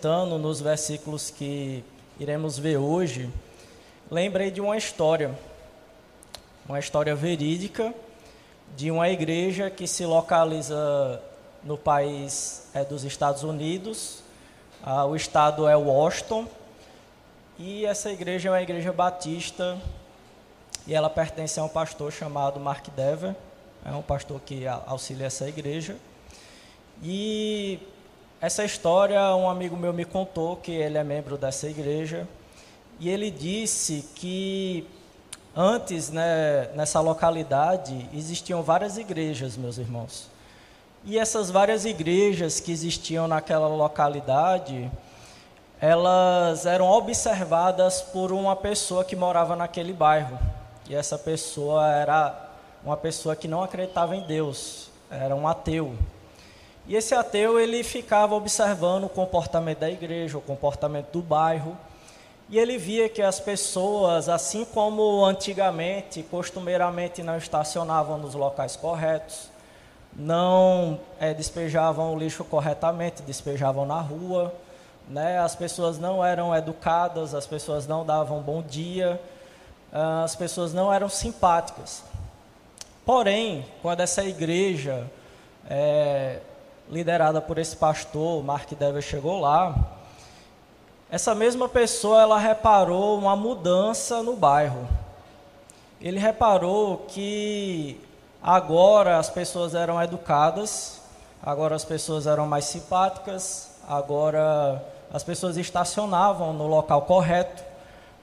meditando nos versículos que iremos ver hoje, lembrei de uma história, uma história verídica de uma igreja que se localiza no país é, dos Estados Unidos. Ah, o estado é Washington e essa igreja é uma igreja batista e ela pertence a um pastor chamado Mark Dever, é um pastor que auxilia essa igreja. E essa história um amigo meu me contou que ele é membro dessa igreja e ele disse que antes, né, nessa localidade, existiam várias igrejas, meus irmãos. E essas várias igrejas que existiam naquela localidade, elas eram observadas por uma pessoa que morava naquele bairro. E essa pessoa era uma pessoa que não acreditava em Deus, era um ateu. E esse ateu ele ficava observando o comportamento da igreja, o comportamento do bairro, e ele via que as pessoas, assim como antigamente, costumeiramente não estacionavam nos locais corretos, não é, despejavam o lixo corretamente, despejavam na rua, né? as pessoas não eram educadas, as pessoas não davam bom dia, ah, as pessoas não eram simpáticas. Porém, quando essa igreja, é, liderada por esse pastor, Mark Dever, chegou lá, essa mesma pessoa ela reparou uma mudança no bairro. Ele reparou que Agora as pessoas eram educadas, agora as pessoas eram mais simpáticas, agora as pessoas estacionavam no local correto,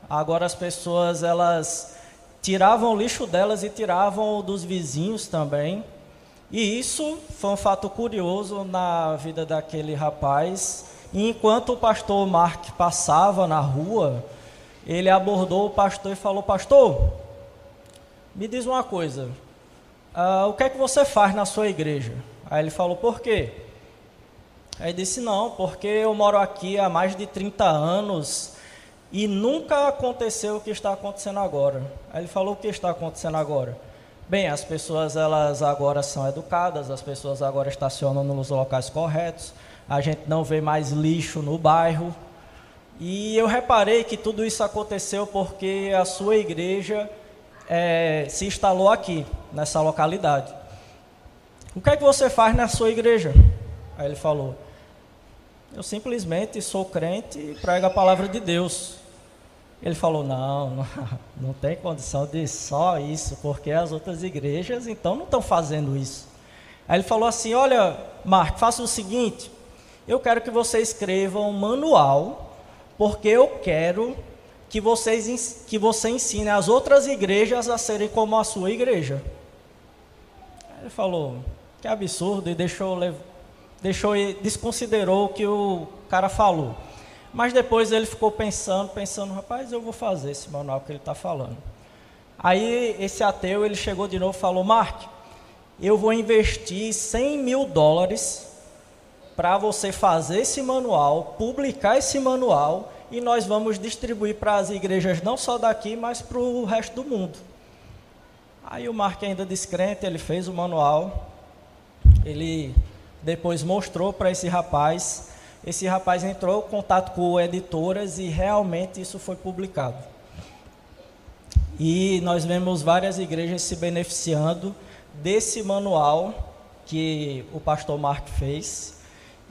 agora as pessoas elas tiravam o lixo delas e tiravam o dos vizinhos também. E isso foi um fato curioso na vida daquele rapaz. E enquanto o pastor Mark passava na rua, ele abordou o pastor e falou: Pastor, me diz uma coisa, ah, o que é que você faz na sua igreja? Aí ele falou, por quê? Aí disse, não, porque eu moro aqui há mais de 30 anos e nunca aconteceu o que está acontecendo agora. Aí ele falou, o que está acontecendo agora? Bem, as pessoas elas agora são educadas, as pessoas agora estacionam nos locais corretos, a gente não vê mais lixo no bairro. E eu reparei que tudo isso aconteceu porque a sua igreja é, se instalou aqui, nessa localidade. O que é que você faz na sua igreja? Aí ele falou: Eu simplesmente sou crente e prego a palavra de Deus. Ele falou: não, não, tem condição de só isso, porque as outras igrejas então não estão fazendo isso. Aí ele falou assim: Olha, Marco, faça o seguinte: eu quero que você escreva um manual, porque eu quero que, vocês, que você ensine as outras igrejas a serem como a sua igreja. Ele falou, que absurdo, e deixou, deixou desconsiderou o que o cara falou. Mas depois ele ficou pensando, pensando, rapaz, eu vou fazer esse manual que ele está falando. Aí esse ateu, ele chegou de novo e falou, Mark, eu vou investir 100 mil dólares para você fazer esse manual, publicar esse manual e nós vamos distribuir para as igrejas não só daqui, mas para o resto do mundo. Aí o Mark ainda descrente, ele fez o manual, ele depois mostrou para esse rapaz, esse rapaz entrou contato com editoras e realmente isso foi publicado. E nós vemos várias igrejas se beneficiando desse manual que o pastor Mark fez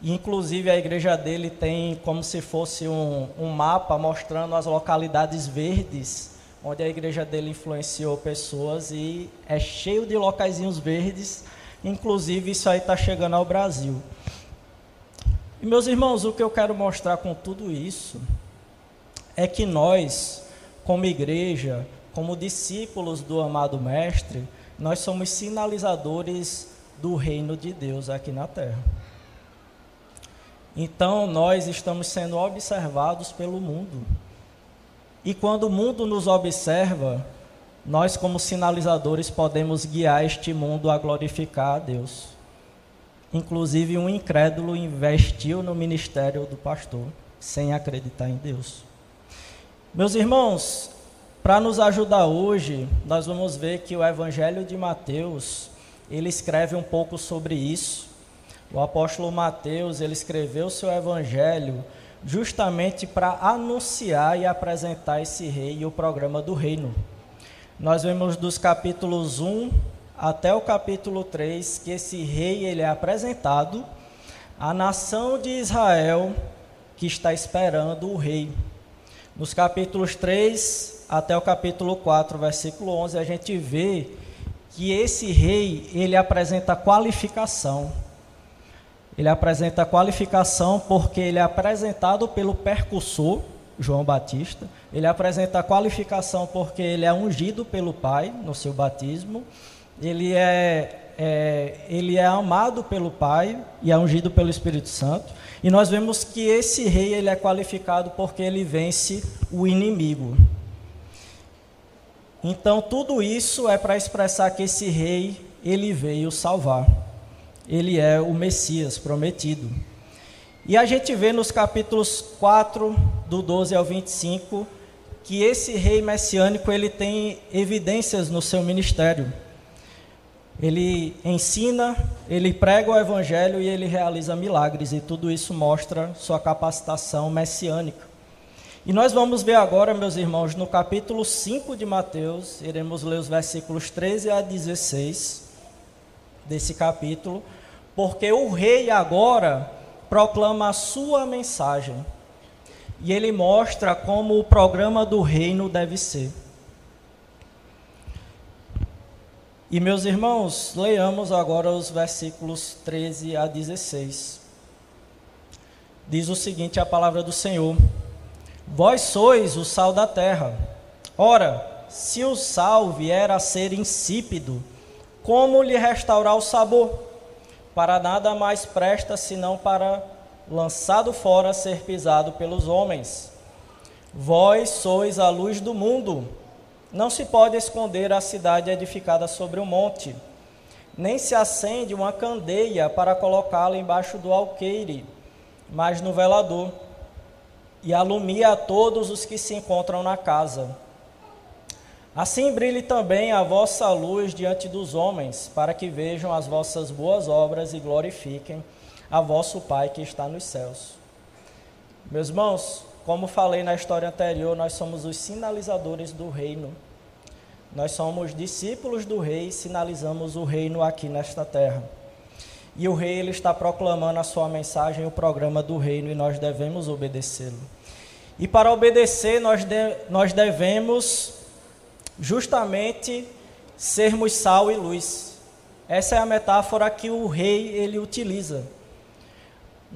Inclusive, a igreja dele tem como se fosse um, um mapa mostrando as localidades verdes, onde a igreja dele influenciou pessoas e é cheio de locaizinhos verdes. Inclusive, isso aí está chegando ao Brasil. E, meus irmãos, o que eu quero mostrar com tudo isso é que nós, como igreja, como discípulos do amado Mestre, nós somos sinalizadores do reino de Deus aqui na terra. Então nós estamos sendo observados pelo mundo. E quando o mundo nos observa, nós, como sinalizadores, podemos guiar este mundo a glorificar a Deus. Inclusive, um incrédulo investiu no ministério do pastor, sem acreditar em Deus. Meus irmãos, para nos ajudar hoje, nós vamos ver que o Evangelho de Mateus, ele escreve um pouco sobre isso. O apóstolo Mateus, ele escreveu seu evangelho justamente para anunciar e apresentar esse rei e o programa do reino. Nós vemos dos capítulos 1 até o capítulo 3 que esse rei ele é apresentado à nação de Israel que está esperando o rei. Nos capítulos 3 até o capítulo 4, versículo 11, a gente vê que esse rei, ele apresenta qualificação. Ele apresenta qualificação porque ele é apresentado pelo percussor, João Batista. Ele apresenta qualificação porque ele é ungido pelo Pai no seu batismo. Ele é, é, ele é amado pelo Pai e é ungido pelo Espírito Santo. E nós vemos que esse rei ele é qualificado porque ele vence o inimigo. Então tudo isso é para expressar que esse rei ele veio salvar. Ele é o Messias prometido. E a gente vê nos capítulos 4, do 12 ao 25, que esse rei messiânico ele tem evidências no seu ministério. Ele ensina, ele prega o evangelho e ele realiza milagres, e tudo isso mostra sua capacitação messiânica. E nós vamos ver agora, meus irmãos, no capítulo 5 de Mateus, iremos ler os versículos 13 a 16 desse capítulo, porque o rei agora proclama a sua mensagem. E ele mostra como o programa do reino deve ser. E meus irmãos, leiamos agora os versículos 13 a 16. Diz o seguinte a palavra do Senhor: Vós sois o sal da terra. Ora, se o sal vier a ser insípido, como lhe restaurar o sabor? Para nada mais presta senão para lançado fora ser pisado pelos homens. Vós sois a luz do mundo. Não se pode esconder a cidade edificada sobre um monte, nem se acende uma candeia para colocá-la embaixo do alqueire, mas no velador, e alumia a todos os que se encontram na casa. Assim brilhe também a vossa luz diante dos homens, para que vejam as vossas boas obras e glorifiquem a vosso Pai que está nos céus. Meus irmãos, como falei na história anterior, nós somos os sinalizadores do reino. Nós somos discípulos do rei, sinalizamos o reino aqui nesta terra. E o rei ele está proclamando a sua mensagem, o programa do reino, e nós devemos obedecê-lo. E para obedecer, nós, de, nós devemos justamente sermos sal e luz. Essa é a metáfora que o rei ele utiliza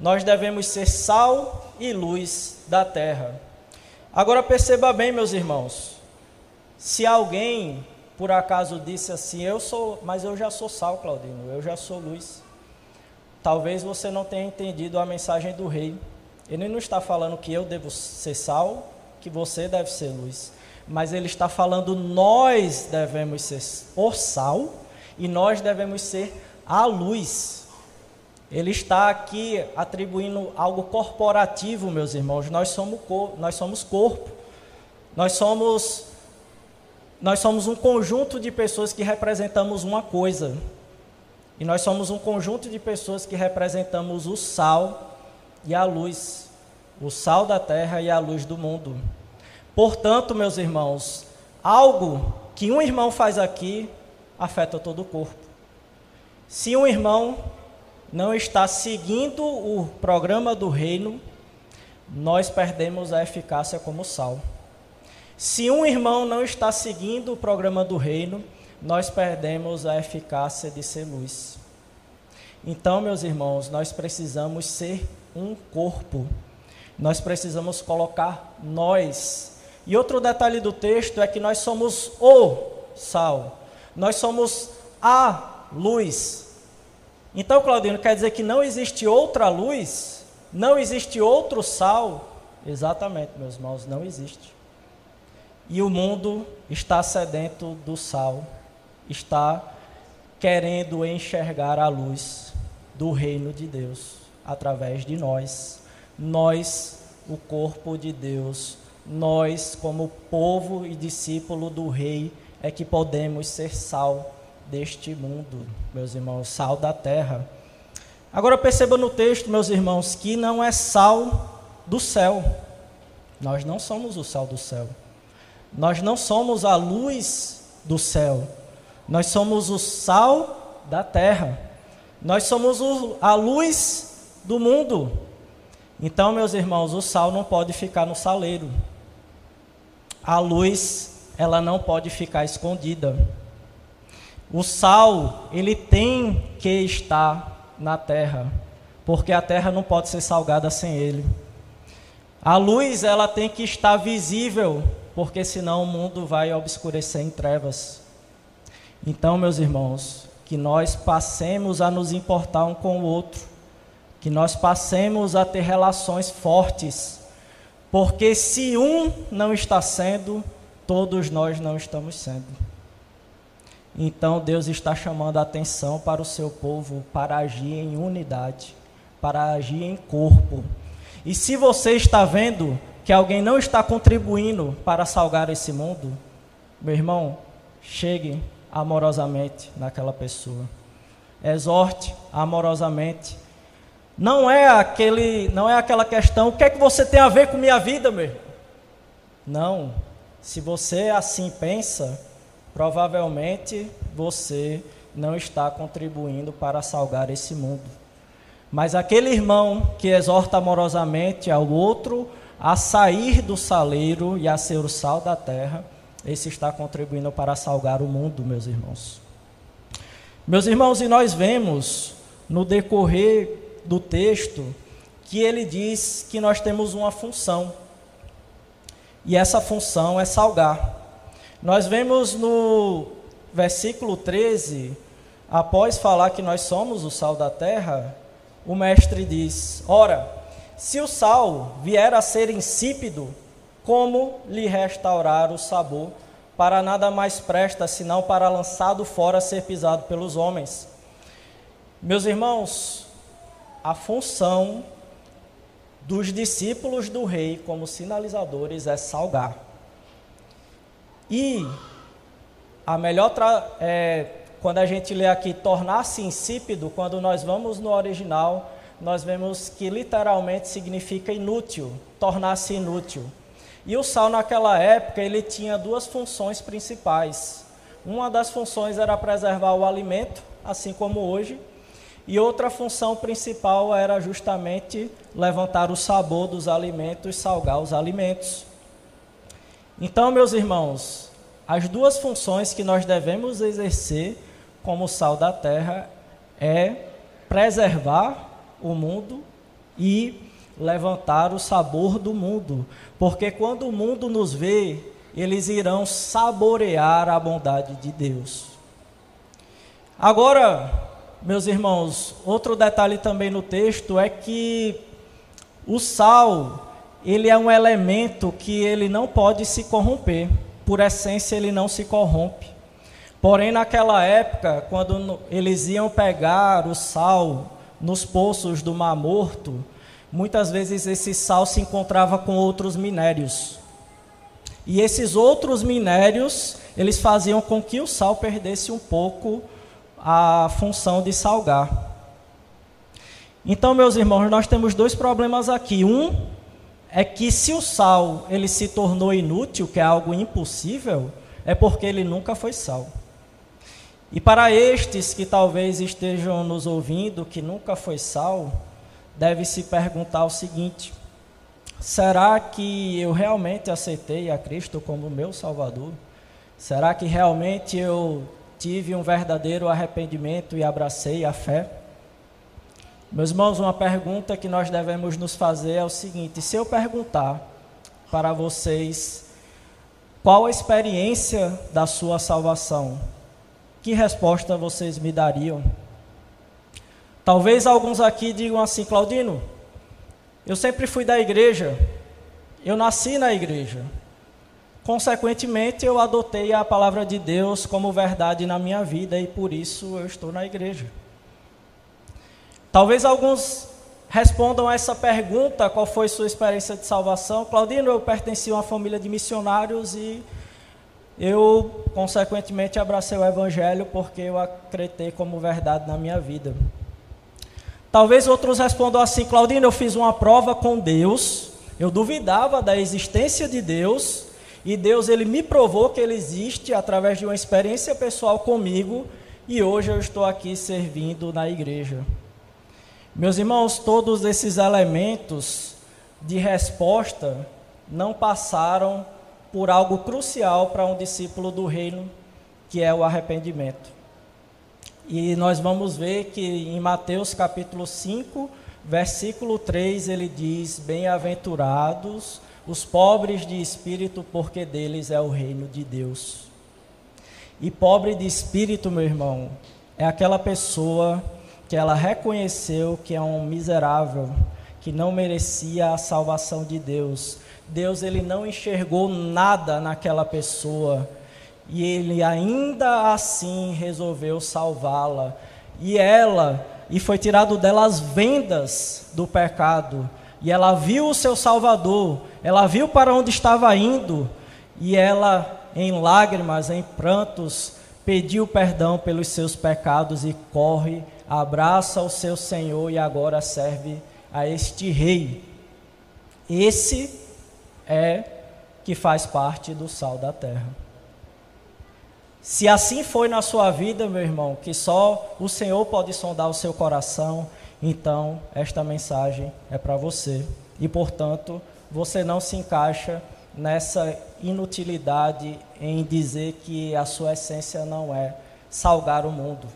nós devemos ser sal e luz da terra. Agora perceba bem, meus irmãos, se alguém por acaso disse assim, eu sou, mas eu já sou sal, Claudino, eu já sou luz. Talvez você não tenha entendido a mensagem do rei. Ele não está falando que eu devo ser sal, que você deve ser luz. Mas ele está falando nós devemos ser o sal e nós devemos ser a luz. Ele está aqui atribuindo algo corporativo, meus irmãos. Nós somos, nós somos corpo. Nós somos, nós somos um conjunto de pessoas que representamos uma coisa. E nós somos um conjunto de pessoas que representamos o sal e a luz. O sal da terra e a luz do mundo. Portanto, meus irmãos, algo que um irmão faz aqui afeta todo o corpo. Se um irmão não está seguindo o programa do reino, nós perdemos a eficácia como sal. Se um irmão não está seguindo o programa do reino, nós perdemos a eficácia de ser luz. Então, meus irmãos, nós precisamos ser um corpo. Nós precisamos colocar nós. E outro detalhe do texto é que nós somos o sal. Nós somos a luz. Então, Claudino, quer dizer que não existe outra luz? Não existe outro sal? Exatamente, meus irmãos, não existe. E o mundo está sedento do sal, está querendo enxergar a luz do reino de Deus através de nós. Nós, o corpo de Deus, nós, como povo e discípulo do Rei, é que podemos ser sal deste mundo, meus irmãos, sal da terra. Agora perceba no texto, meus irmãos, que não é sal do céu. Nós não somos o sal do céu. Nós não somos a luz do céu. Nós somos o sal da terra. Nós somos a luz do mundo. Então, meus irmãos, o sal não pode ficar no saleiro. A luz, ela não pode ficar escondida. O sal, ele tem que estar na terra, porque a terra não pode ser salgada sem ele. A luz, ela tem que estar visível, porque senão o mundo vai obscurecer em trevas. Então, meus irmãos, que nós passemos a nos importar um com o outro, que nós passemos a ter relações fortes, porque se um não está sendo, todos nós não estamos sendo. Então Deus está chamando a atenção para o seu povo para agir em unidade, para agir em corpo. E se você está vendo que alguém não está contribuindo para salgar esse mundo, meu irmão, chegue amorosamente naquela pessoa. Exorte amorosamente. Não é aquele, não é aquela questão, o que é que você tem a ver com minha vida, meu? Irmão? Não. Se você assim pensa, provavelmente você não está contribuindo para salgar esse mundo. Mas aquele irmão que exorta amorosamente ao outro a sair do saleiro e a ser o sal da terra, esse está contribuindo para salgar o mundo, meus irmãos. Meus irmãos, e nós vemos no decorrer do texto que ele diz que nós temos uma função. E essa função é salgar. Nós vemos no versículo 13, após falar que nós somos o sal da terra, o mestre diz: Ora, se o sal vier a ser insípido, como lhe restaurar o sabor? Para nada mais presta senão para lançado fora ser pisado pelos homens. Meus irmãos, a função dos discípulos do rei como sinalizadores é salgar. E a melhor é, quando a gente lê aqui tornar-se insípido, quando nós vamos no original, nós vemos que literalmente significa inútil, tornar-se inútil. E o sal naquela época ele tinha duas funções principais. Uma das funções era preservar o alimento, assim como hoje, e outra função principal era justamente levantar o sabor dos alimentos, salgar os alimentos. Então, meus irmãos, as duas funções que nós devemos exercer como sal da terra é preservar o mundo e levantar o sabor do mundo, porque quando o mundo nos vê, eles irão saborear a bondade de Deus. Agora, meus irmãos, outro detalhe também no texto é que o sal ele é um elemento que ele não pode se corromper. Por essência, ele não se corrompe. Porém, naquela época, quando eles iam pegar o sal nos poços do Mar Morto, muitas vezes esse sal se encontrava com outros minérios. E esses outros minérios, eles faziam com que o sal perdesse um pouco a função de salgar. Então, meus irmãos, nós temos dois problemas aqui. Um é que se o sal ele se tornou inútil, que é algo impossível, é porque ele nunca foi sal. E para estes que talvez estejam nos ouvindo, que nunca foi sal, deve se perguntar o seguinte: será que eu realmente aceitei a Cristo como meu Salvador? Será que realmente eu tive um verdadeiro arrependimento e abracei a fé? Meus irmãos, uma pergunta que nós devemos nos fazer é o seguinte: se eu perguntar para vocês qual a experiência da sua salvação, que resposta vocês me dariam? Talvez alguns aqui digam assim, Claudino, eu sempre fui da igreja, eu nasci na igreja. Consequentemente, eu adotei a palavra de Deus como verdade na minha vida e por isso eu estou na igreja. Talvez alguns respondam a essa pergunta: qual foi sua experiência de salvação? Claudino, eu pertenci a uma família de missionários e eu, consequentemente, abracei o Evangelho porque eu acreditei como verdade na minha vida. Talvez outros respondam assim: Claudino, eu fiz uma prova com Deus eu duvidava da existência de Deus, e Deus ele me provou que ele existe através de uma experiência pessoal comigo, e hoje eu estou aqui servindo na igreja. Meus irmãos, todos esses elementos de resposta não passaram por algo crucial para um discípulo do reino, que é o arrependimento. E nós vamos ver que em Mateus capítulo 5, versículo 3, ele diz: Bem-aventurados os pobres de espírito, porque deles é o reino de Deus. E pobre de espírito, meu irmão, é aquela pessoa que ela reconheceu que é um miserável, que não merecia a salvação de Deus. Deus ele não enxergou nada naquela pessoa e ele ainda assim resolveu salvá-la. E ela, e foi tirado dela as vendas do pecado, e ela viu o seu Salvador, ela viu para onde estava indo, e ela, em lágrimas, em prantos, pediu perdão pelos seus pecados e corre, abraça o seu Senhor e agora serve a este rei. Esse é que faz parte do sal da terra. Se assim foi na sua vida, meu irmão, que só o Senhor pode sondar o seu coração, então esta mensagem é para você. E, portanto, você não se encaixa nessa inutilidade em dizer que a sua essência não é salgar o mundo.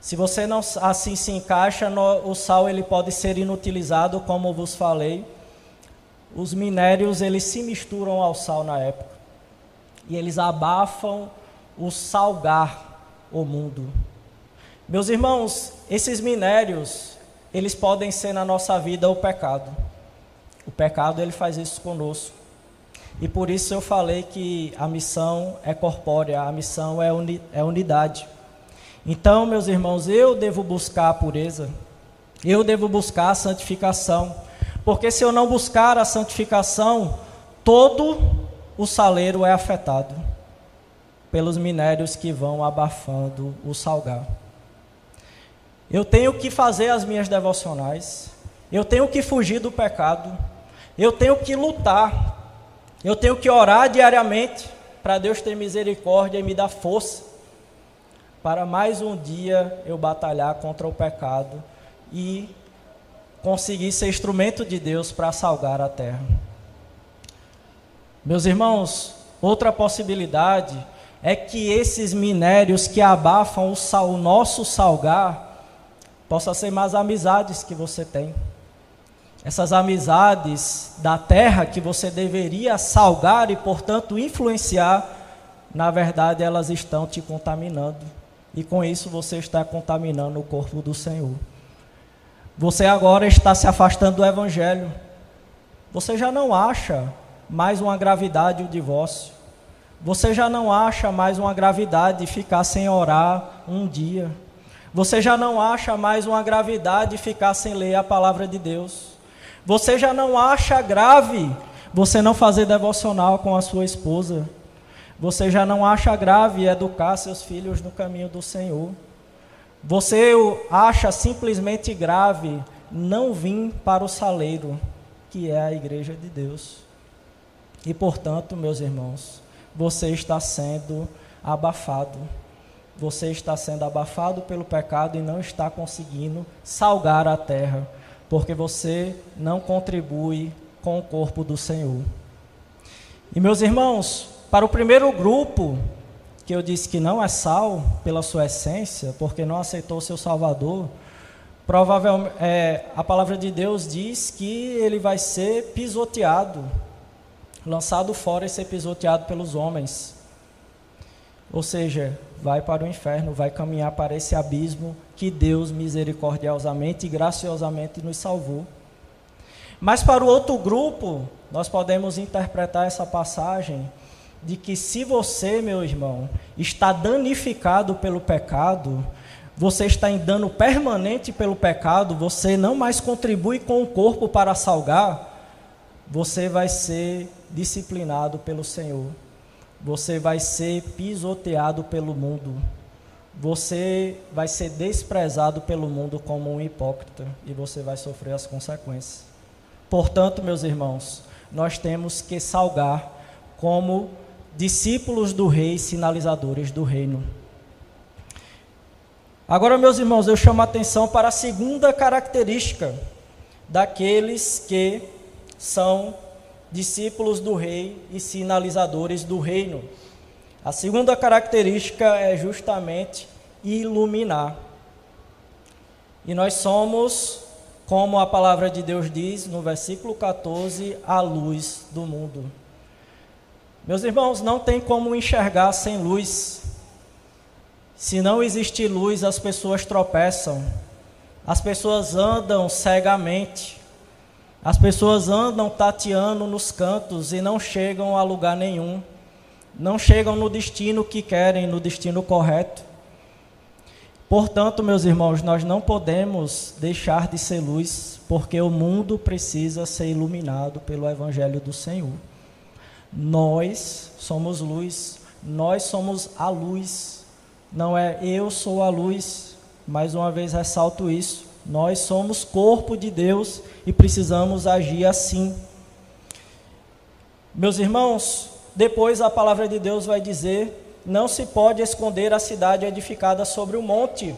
Se você não assim se encaixa, no, o sal ele pode ser inutilizado, como vos falei. Os minérios eles se misturam ao sal na época e eles abafam o salgar o mundo. Meus irmãos, esses minérios, eles podem ser na nossa vida o pecado. O pecado ele faz isso conosco. E por isso eu falei que a missão é corpórea, a missão é, uni, é unidade. Então, meus irmãos, eu devo buscar a pureza, eu devo buscar a santificação, porque se eu não buscar a santificação, todo o saleiro é afetado pelos minérios que vão abafando o salgar. Eu tenho que fazer as minhas devocionais, eu tenho que fugir do pecado, eu tenho que lutar, eu tenho que orar diariamente para Deus ter misericórdia e me dar força para mais um dia eu batalhar contra o pecado e conseguir ser instrumento de Deus para salgar a terra. Meus irmãos, outra possibilidade é que esses minérios que abafam o, sal, o nosso salgar possa ser mais amizades que você tem. Essas amizades da terra que você deveria salgar e, portanto, influenciar, na verdade, elas estão te contaminando. E com isso você está contaminando o corpo do Senhor. Você agora está se afastando do Evangelho. Você já não acha mais uma gravidade o divórcio. Você já não acha mais uma gravidade ficar sem orar um dia. Você já não acha mais uma gravidade ficar sem ler a palavra de Deus. Você já não acha grave você não fazer devocional com a sua esposa. Você já não acha grave educar seus filhos no caminho do Senhor. Você acha simplesmente grave não vir para o saleiro, que é a igreja de Deus. E portanto, meus irmãos, você está sendo abafado. Você está sendo abafado pelo pecado e não está conseguindo salgar a terra, porque você não contribui com o corpo do Senhor. E meus irmãos, para o primeiro grupo, que eu disse que não é sal pela sua essência, porque não aceitou o seu Salvador, provavelmente é, a palavra de Deus diz que ele vai ser pisoteado lançado fora e ser pisoteado pelos homens. Ou seja, vai para o inferno, vai caminhar para esse abismo que Deus misericordiosamente e graciosamente nos salvou. Mas para o outro grupo, nós podemos interpretar essa passagem de que se você, meu irmão, está danificado pelo pecado, você está em dano permanente pelo pecado, você não mais contribui com o corpo para salgar, você vai ser disciplinado pelo Senhor. Você vai ser pisoteado pelo mundo. Você vai ser desprezado pelo mundo como um hipócrita e você vai sofrer as consequências. Portanto, meus irmãos, nós temos que salgar como discípulos do rei, sinalizadores do reino. Agora, meus irmãos, eu chamo a atenção para a segunda característica daqueles que são discípulos do rei e sinalizadores do reino. A segunda característica é justamente iluminar. E nós somos, como a palavra de Deus diz no versículo 14, a luz do mundo. Meus irmãos, não tem como enxergar sem luz. Se não existe luz, as pessoas tropeçam, as pessoas andam cegamente, as pessoas andam tateando nos cantos e não chegam a lugar nenhum, não chegam no destino que querem, no destino correto. Portanto, meus irmãos, nós não podemos deixar de ser luz, porque o mundo precisa ser iluminado pelo Evangelho do Senhor. Nós somos luz, nós somos a luz. Não é eu sou a luz, mais uma vez ressalto isso. Nós somos corpo de Deus e precisamos agir assim. Meus irmãos, depois a palavra de Deus vai dizer: não se pode esconder a cidade edificada sobre o monte.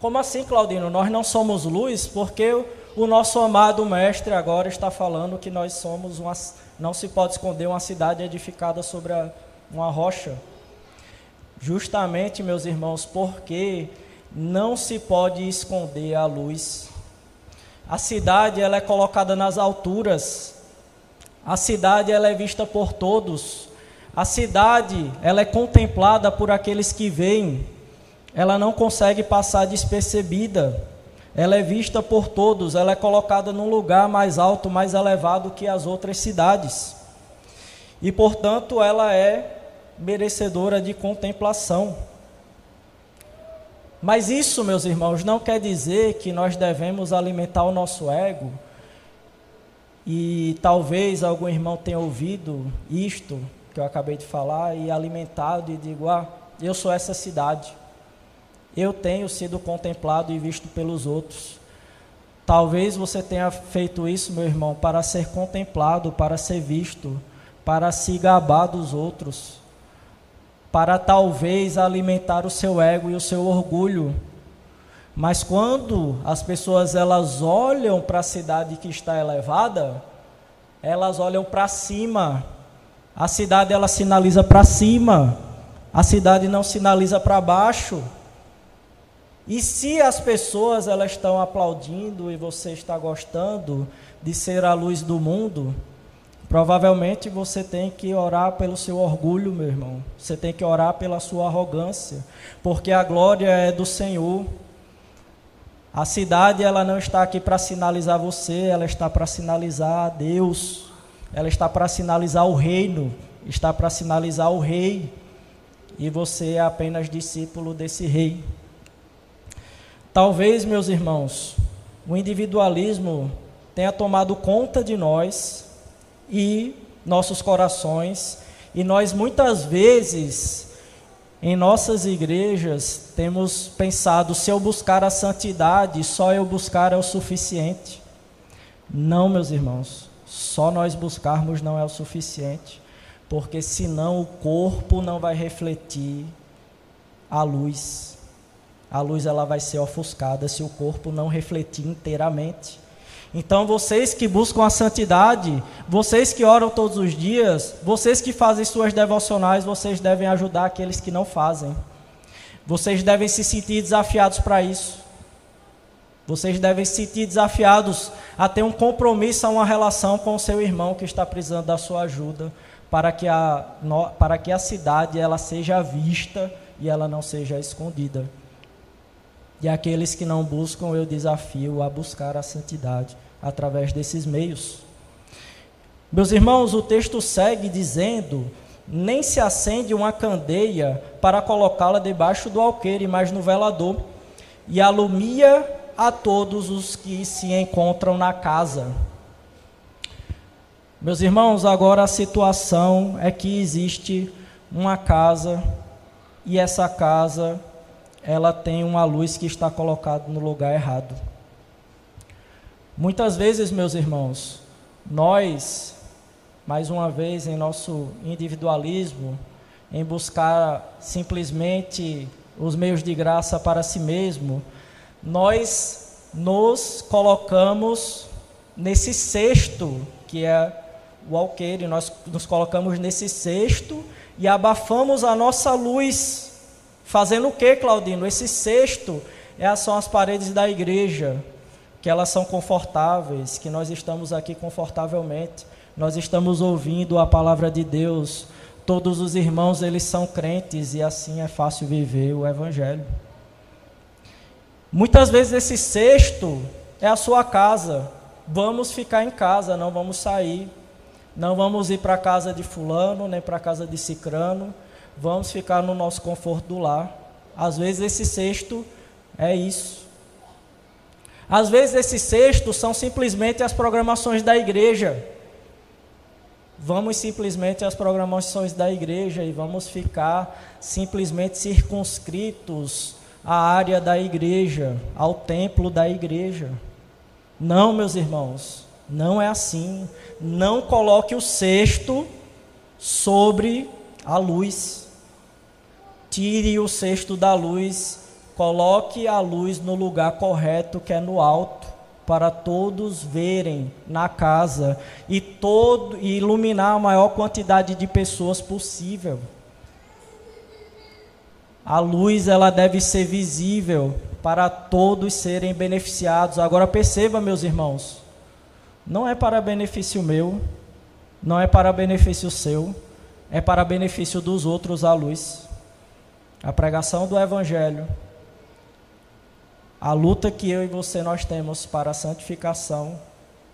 Como assim, Claudino? Nós não somos luz porque o nosso amado mestre agora está falando que nós somos uma não se pode esconder uma cidade edificada sobre a, uma rocha. Justamente, meus irmãos, porque não se pode esconder a luz. A cidade ela é colocada nas alturas. A cidade ela é vista por todos. A cidade ela é contemplada por aqueles que veem. Ela não consegue passar despercebida. Ela é vista por todos, ela é colocada num lugar mais alto, mais elevado que as outras cidades. E, portanto, ela é merecedora de contemplação. Mas isso, meus irmãos, não quer dizer que nós devemos alimentar o nosso ego. E talvez algum irmão tenha ouvido isto que eu acabei de falar e alimentado e digo: "Ah, eu sou essa cidade eu tenho sido contemplado e visto pelos outros. Talvez você tenha feito isso, meu irmão, para ser contemplado, para ser visto, para se gabar dos outros, para talvez alimentar o seu ego e o seu orgulho. Mas quando as pessoas elas olham para a cidade que está elevada, elas olham para cima. A cidade ela sinaliza para cima. A cidade não sinaliza para baixo. E se as pessoas elas estão aplaudindo e você está gostando de ser a luz do mundo, provavelmente você tem que orar pelo seu orgulho, meu irmão. Você tem que orar pela sua arrogância, porque a glória é do Senhor. A cidade ela não está aqui para sinalizar você, ela está para sinalizar a Deus. Ela está para sinalizar o reino, está para sinalizar o rei. E você é apenas discípulo desse rei. Talvez, meus irmãos, o individualismo tenha tomado conta de nós e nossos corações, e nós muitas vezes em nossas igrejas temos pensado: se eu buscar a santidade, só eu buscar é o suficiente. Não, meus irmãos, só nós buscarmos não é o suficiente, porque senão o corpo não vai refletir a luz a luz ela vai ser ofuscada se o corpo não refletir inteiramente. Então, vocês que buscam a santidade, vocês que oram todos os dias, vocês que fazem suas devocionais, vocês devem ajudar aqueles que não fazem. Vocês devem se sentir desafiados para isso. Vocês devem se sentir desafiados a ter um compromisso, uma relação com o seu irmão que está precisando da sua ajuda, para que a, para que a cidade ela seja vista e ela não seja escondida. E aqueles que não buscam, eu desafio a buscar a santidade através desses meios. Meus irmãos, o texto segue dizendo: nem se acende uma candeia para colocá-la debaixo do alqueire, mas no velador, e alumia a todos os que se encontram na casa. Meus irmãos, agora a situação é que existe uma casa e essa casa ela tem uma luz que está colocada no lugar errado. Muitas vezes, meus irmãos, nós, mais uma vez, em nosso individualismo, em buscar simplesmente os meios de graça para si mesmo, nós nos colocamos nesse cesto que é o alqueire, nós nos colocamos nesse cesto e abafamos a nossa luz. Fazendo o que, Claudino? Esse cesto é, são as paredes da igreja, que elas são confortáveis, que nós estamos aqui confortavelmente, nós estamos ouvindo a palavra de Deus, todos os irmãos eles são crentes e assim é fácil viver o evangelho. Muitas vezes esse cesto é a sua casa. Vamos ficar em casa, não vamos sair. Não vamos ir para a casa de fulano, nem para a casa de cicrano. Vamos ficar no nosso conforto do lar. Às vezes esse cesto é isso. Às vezes esses cestos são simplesmente as programações da igreja. Vamos simplesmente às programações da igreja e vamos ficar simplesmente circunscritos à área da igreja, ao templo da igreja. Não, meus irmãos, não é assim. Não coloque o cesto sobre a luz. Tire o cesto da luz Coloque a luz no lugar correto, que é no alto, para todos verem na casa e todo e iluminar a maior quantidade de pessoas possível. A luz ela deve ser visível para todos serem beneficiados. Agora perceba, meus irmãos, não é para benefício meu, não é para benefício seu, é para benefício dos outros a luz. A pregação do evangelho a luta que eu e você nós temos para a santificação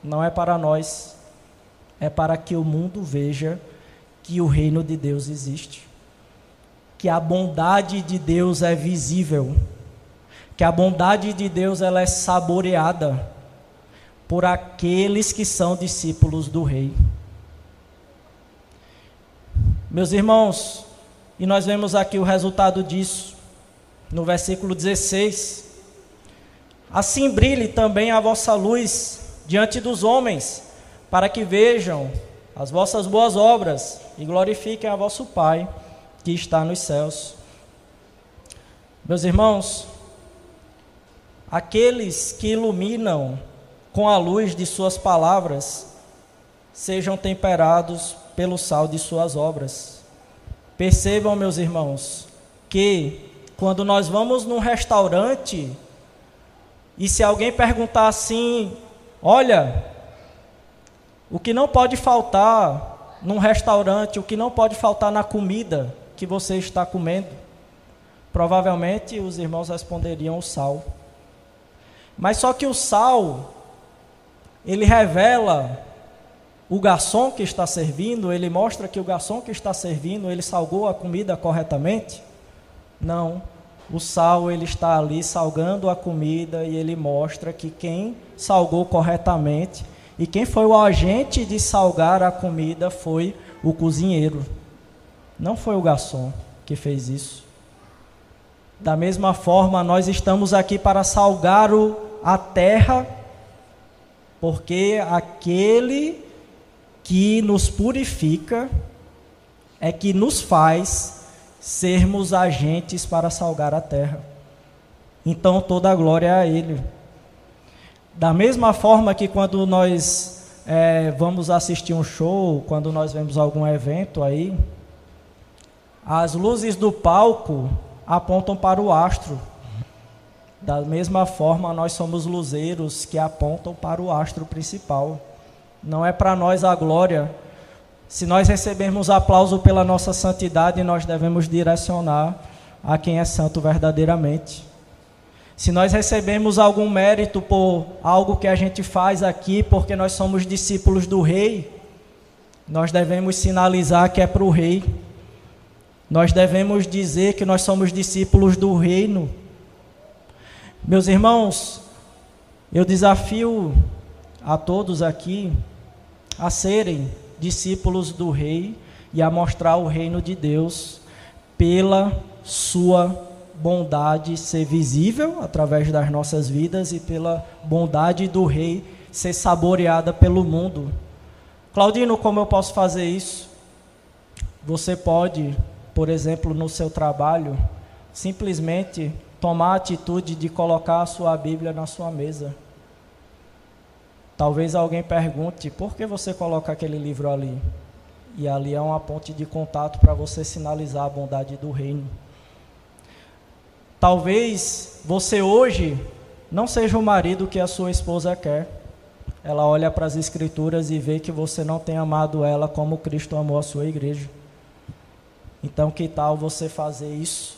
não é para nós, é para que o mundo veja que o reino de Deus existe. Que a bondade de Deus é visível. Que a bondade de Deus ela é saboreada por aqueles que são discípulos do rei. Meus irmãos, e nós vemos aqui o resultado disso no versículo 16 Assim brilhe também a vossa luz diante dos homens, para que vejam as vossas boas obras e glorifiquem a vosso Pai que está nos céus. Meus irmãos, aqueles que iluminam com a luz de Suas palavras, sejam temperados pelo sal de Suas obras. Percebam, meus irmãos, que quando nós vamos num restaurante, e se alguém perguntar assim, olha, o que não pode faltar num restaurante, o que não pode faltar na comida que você está comendo, provavelmente os irmãos responderiam o sal. Mas só que o sal, ele revela o garçom que está servindo, ele mostra que o garçom que está servindo, ele salgou a comida corretamente? Não. O sal ele está ali salgando a comida e ele mostra que quem salgou corretamente e quem foi o agente de salgar a comida foi o cozinheiro. Não foi o garçom que fez isso. Da mesma forma, nós estamos aqui para salgar a terra, porque aquele que nos purifica é que nos faz sermos agentes para salgar a terra. Então toda a glória é a Ele. Da mesma forma que quando nós é, vamos assistir um show, quando nós vemos algum evento aí, as luzes do palco apontam para o astro. Da mesma forma, nós somos luzeiros que apontam para o astro principal. Não é para nós a glória se nós recebermos aplauso pela nossa santidade, nós devemos direcionar a quem é santo verdadeiramente. Se nós recebemos algum mérito por algo que a gente faz aqui, porque nós somos discípulos do Rei, nós devemos sinalizar que é para o Rei. Nós devemos dizer que nós somos discípulos do Reino. Meus irmãos, eu desafio a todos aqui a serem discípulos do Rei e a mostrar o reino de Deus pela sua bondade ser visível através das nossas vidas e pela bondade do Rei ser saboreada pelo mundo. Claudino, como eu posso fazer isso? Você pode, por exemplo, no seu trabalho, simplesmente tomar a atitude de colocar a sua Bíblia na sua mesa. Talvez alguém pergunte: por que você coloca aquele livro ali? E ali é uma ponte de contato para você sinalizar a bondade do reino. Talvez você hoje não seja o marido que a sua esposa quer. Ela olha para as Escrituras e vê que você não tem amado ela como Cristo amou a sua igreja. Então, que tal você fazer isso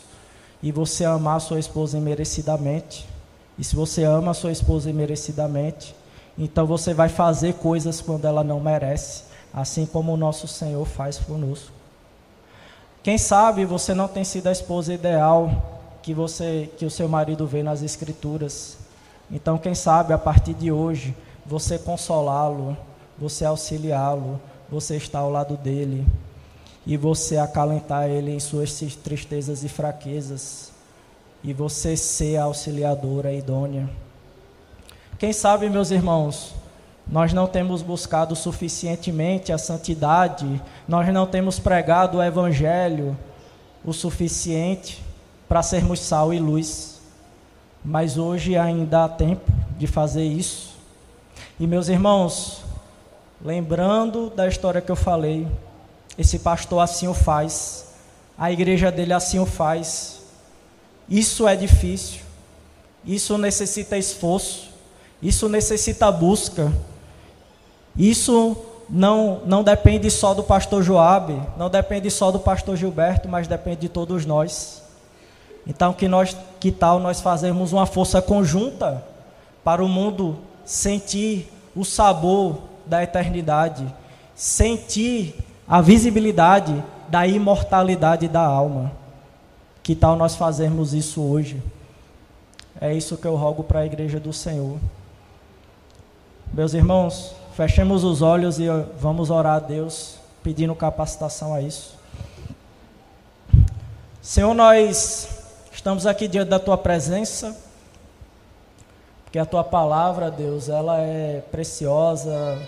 e você amar a sua esposa imerecidamente? E se você ama a sua esposa imerecidamente, então você vai fazer coisas quando ela não merece, assim como o nosso Senhor faz conosco. Quem sabe você não tem sido a esposa ideal que você que o seu marido vê nas escrituras. Então, quem sabe a partir de hoje você consolá-lo, você auxiliá-lo, você estar ao lado dele e você acalentar ele em suas tristezas e fraquezas e você ser a auxiliadora idônea. Quem sabe, meus irmãos, nós não temos buscado suficientemente a santidade, nós não temos pregado o evangelho o suficiente para sermos sal e luz. Mas hoje ainda há tempo de fazer isso. E meus irmãos, lembrando da história que eu falei, esse pastor assim o faz, a igreja dele assim o faz. Isso é difícil, isso necessita esforço, isso necessita busca. Isso não, não depende só do pastor Joabe, não depende só do pastor Gilberto, mas depende de todos nós. Então, que, nós, que tal nós fazermos uma força conjunta para o mundo sentir o sabor da eternidade, sentir a visibilidade da imortalidade da alma. Que tal nós fazermos isso hoje? É isso que eu rogo para a igreja do Senhor. Meus irmãos, fechemos os olhos e vamos orar a Deus, pedindo capacitação a isso. Senhor, nós Estamos aqui diante da tua presença, porque a tua palavra, Deus, ela é preciosa,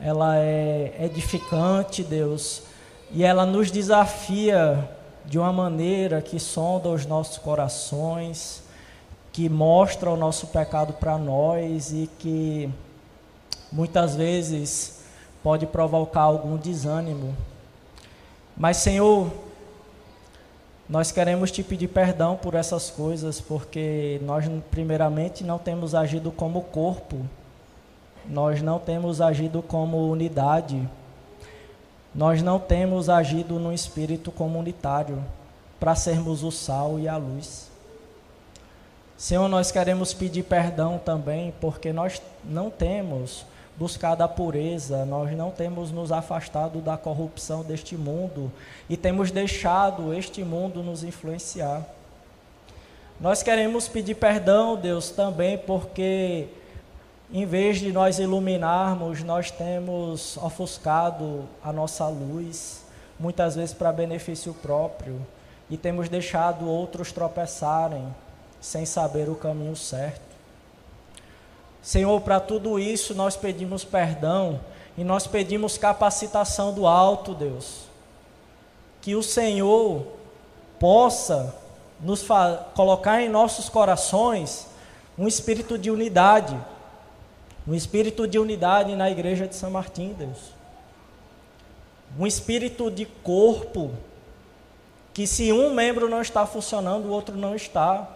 ela é edificante, Deus, e ela nos desafia de uma maneira que sonda os nossos corações, que mostra o nosso pecado para nós e que muitas vezes pode provocar algum desânimo. Mas, Senhor, nós queremos te pedir perdão por essas coisas, porque nós, primeiramente, não temos agido como corpo, nós não temos agido como unidade, nós não temos agido no espírito comunitário para sermos o sal e a luz. Senhor, nós queremos pedir perdão também, porque nós não temos buscado a pureza, nós não temos nos afastado da corrupção deste mundo e temos deixado este mundo nos influenciar. Nós queremos pedir perdão, Deus, também porque em vez de nós iluminarmos, nós temos ofuscado a nossa luz, muitas vezes para benefício próprio, e temos deixado outros tropeçarem sem saber o caminho certo. Senhor, para tudo isso nós pedimos perdão e nós pedimos capacitação do alto, Deus. Que o Senhor possa nos colocar em nossos corações um espírito de unidade, um espírito de unidade na igreja de São Martim, Deus. Um espírito de corpo, que se um membro não está funcionando, o outro não está.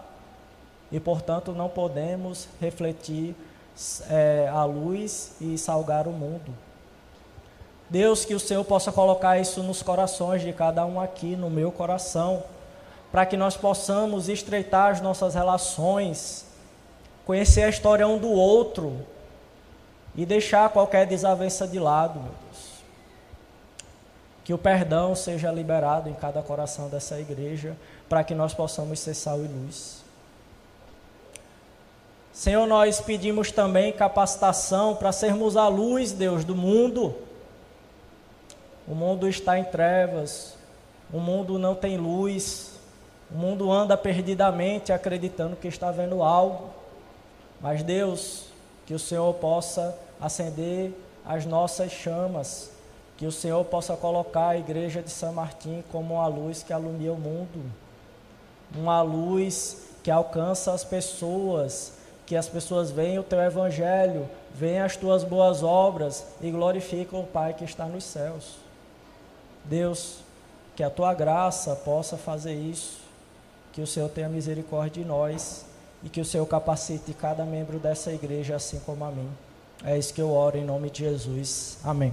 E portanto não podemos refletir é, a luz e salgar o mundo. Deus, que o Senhor possa colocar isso nos corações de cada um aqui, no meu coração, para que nós possamos estreitar as nossas relações, conhecer a história um do outro e deixar qualquer desavença de lado, meu Deus. Que o perdão seja liberado em cada coração dessa igreja, para que nós possamos ser sal e luz. Senhor, nós pedimos também capacitação para sermos a luz, Deus, do mundo. O mundo está em trevas, o mundo não tem luz, o mundo anda perdidamente acreditando que está vendo algo. Mas Deus, que o Senhor possa acender as nossas chamas, que o Senhor possa colocar a igreja de São Martim como uma luz que alumia o mundo, uma luz que alcança as pessoas, que as pessoas veem o teu evangelho, veem as tuas boas obras e glorificam o Pai que está nos céus. Deus, que a tua graça possa fazer isso, que o Senhor tenha misericórdia de nós e que o Senhor capacite cada membro dessa igreja assim como a mim. É isso que eu oro em nome de Jesus. Amém.